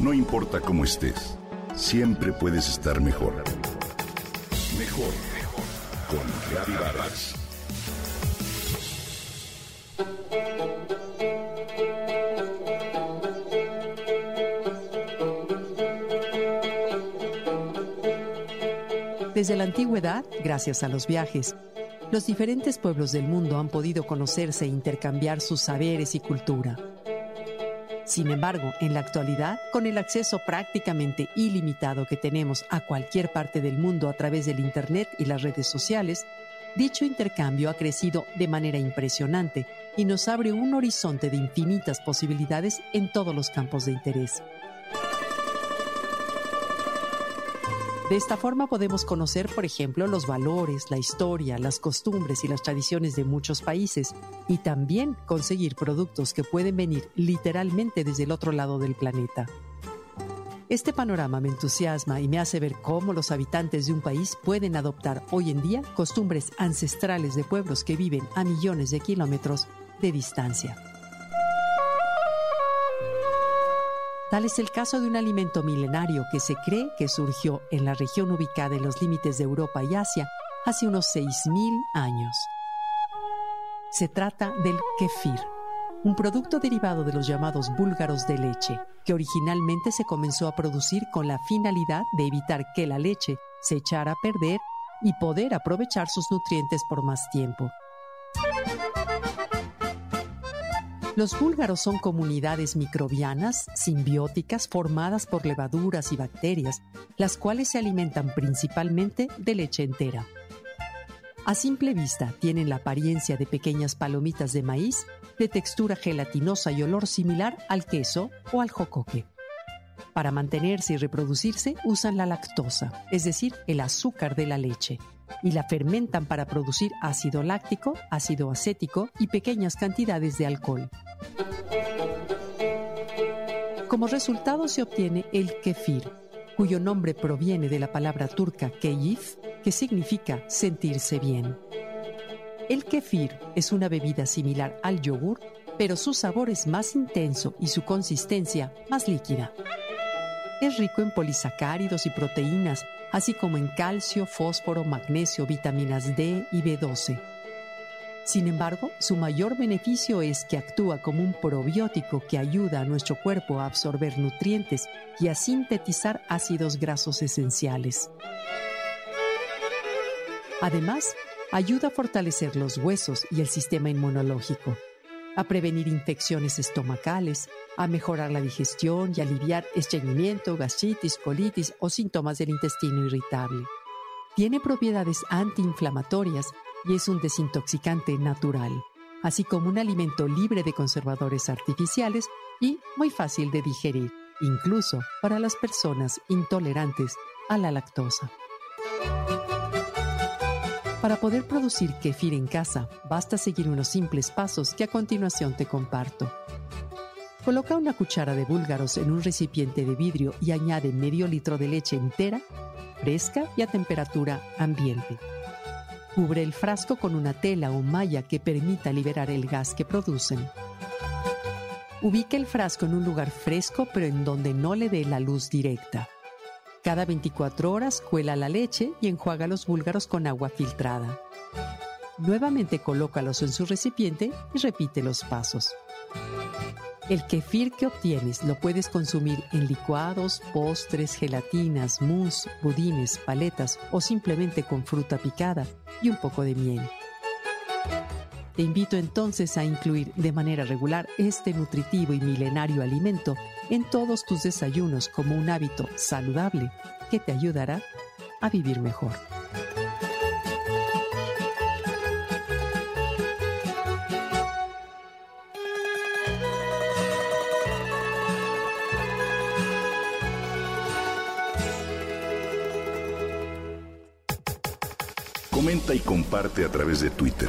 No importa cómo estés, siempre puedes estar mejor. Mejor, mejor. Con Reavivadas. Desde la antigüedad, gracias a los viajes, los diferentes pueblos del mundo han podido conocerse e intercambiar sus saberes y cultura. Sin embargo, en la actualidad, con el acceso prácticamente ilimitado que tenemos a cualquier parte del mundo a través del Internet y las redes sociales, dicho intercambio ha crecido de manera impresionante y nos abre un horizonte de infinitas posibilidades en todos los campos de interés. De esta forma podemos conocer, por ejemplo, los valores, la historia, las costumbres y las tradiciones de muchos países y también conseguir productos que pueden venir literalmente desde el otro lado del planeta. Este panorama me entusiasma y me hace ver cómo los habitantes de un país pueden adoptar hoy en día costumbres ancestrales de pueblos que viven a millones de kilómetros de distancia. Tal es el caso de un alimento milenario que se cree que surgió en la región ubicada en los límites de Europa y Asia hace unos 6.000 años. Se trata del kefir, un producto derivado de los llamados búlgaros de leche, que originalmente se comenzó a producir con la finalidad de evitar que la leche se echara a perder y poder aprovechar sus nutrientes por más tiempo. Los búlgaros son comunidades microbianas simbióticas formadas por levaduras y bacterias, las cuales se alimentan principalmente de leche entera. A simple vista tienen la apariencia de pequeñas palomitas de maíz de textura gelatinosa y olor similar al queso o al jocoque. Para mantenerse y reproducirse usan la lactosa, es decir, el azúcar de la leche, y la fermentan para producir ácido láctico, ácido acético y pequeñas cantidades de alcohol. Como resultado se obtiene el kefir, cuyo nombre proviene de la palabra turca keyif, que significa sentirse bien. El kefir es una bebida similar al yogur, pero su sabor es más intenso y su consistencia más líquida. Es rico en polisacáridos y proteínas, así como en calcio, fósforo, magnesio, vitaminas D y B12. Sin embargo, su mayor beneficio es que actúa como un probiótico que ayuda a nuestro cuerpo a absorber nutrientes y a sintetizar ácidos grasos esenciales. Además, ayuda a fortalecer los huesos y el sistema inmunológico, a prevenir infecciones estomacales, a mejorar la digestión y aliviar estreñimiento, gastritis, colitis o síntomas del intestino irritable. Tiene propiedades antiinflamatorias y es un desintoxicante natural, así como un alimento libre de conservadores artificiales y muy fácil de digerir, incluso para las personas intolerantes a la lactosa. Para poder producir kefir en casa, basta seguir unos simples pasos que a continuación te comparto. Coloca una cuchara de búlgaros en un recipiente de vidrio y añade medio litro de leche entera, fresca y a temperatura ambiente. Cubre el frasco con una tela o malla que permita liberar el gas que producen. Ubica el frasco en un lugar fresco pero en donde no le dé la luz directa. Cada 24 horas cuela la leche y enjuaga los búlgaros con agua filtrada. Nuevamente colócalos en su recipiente y repite los pasos. El kefir que obtienes lo puedes consumir en licuados, postres, gelatinas, mousse, budines, paletas o simplemente con fruta picada y un poco de miel. Te invito entonces a incluir de manera regular este nutritivo y milenario alimento en todos tus desayunos como un hábito saludable que te ayudará a vivir mejor. Comenta y comparte a través de Twitter.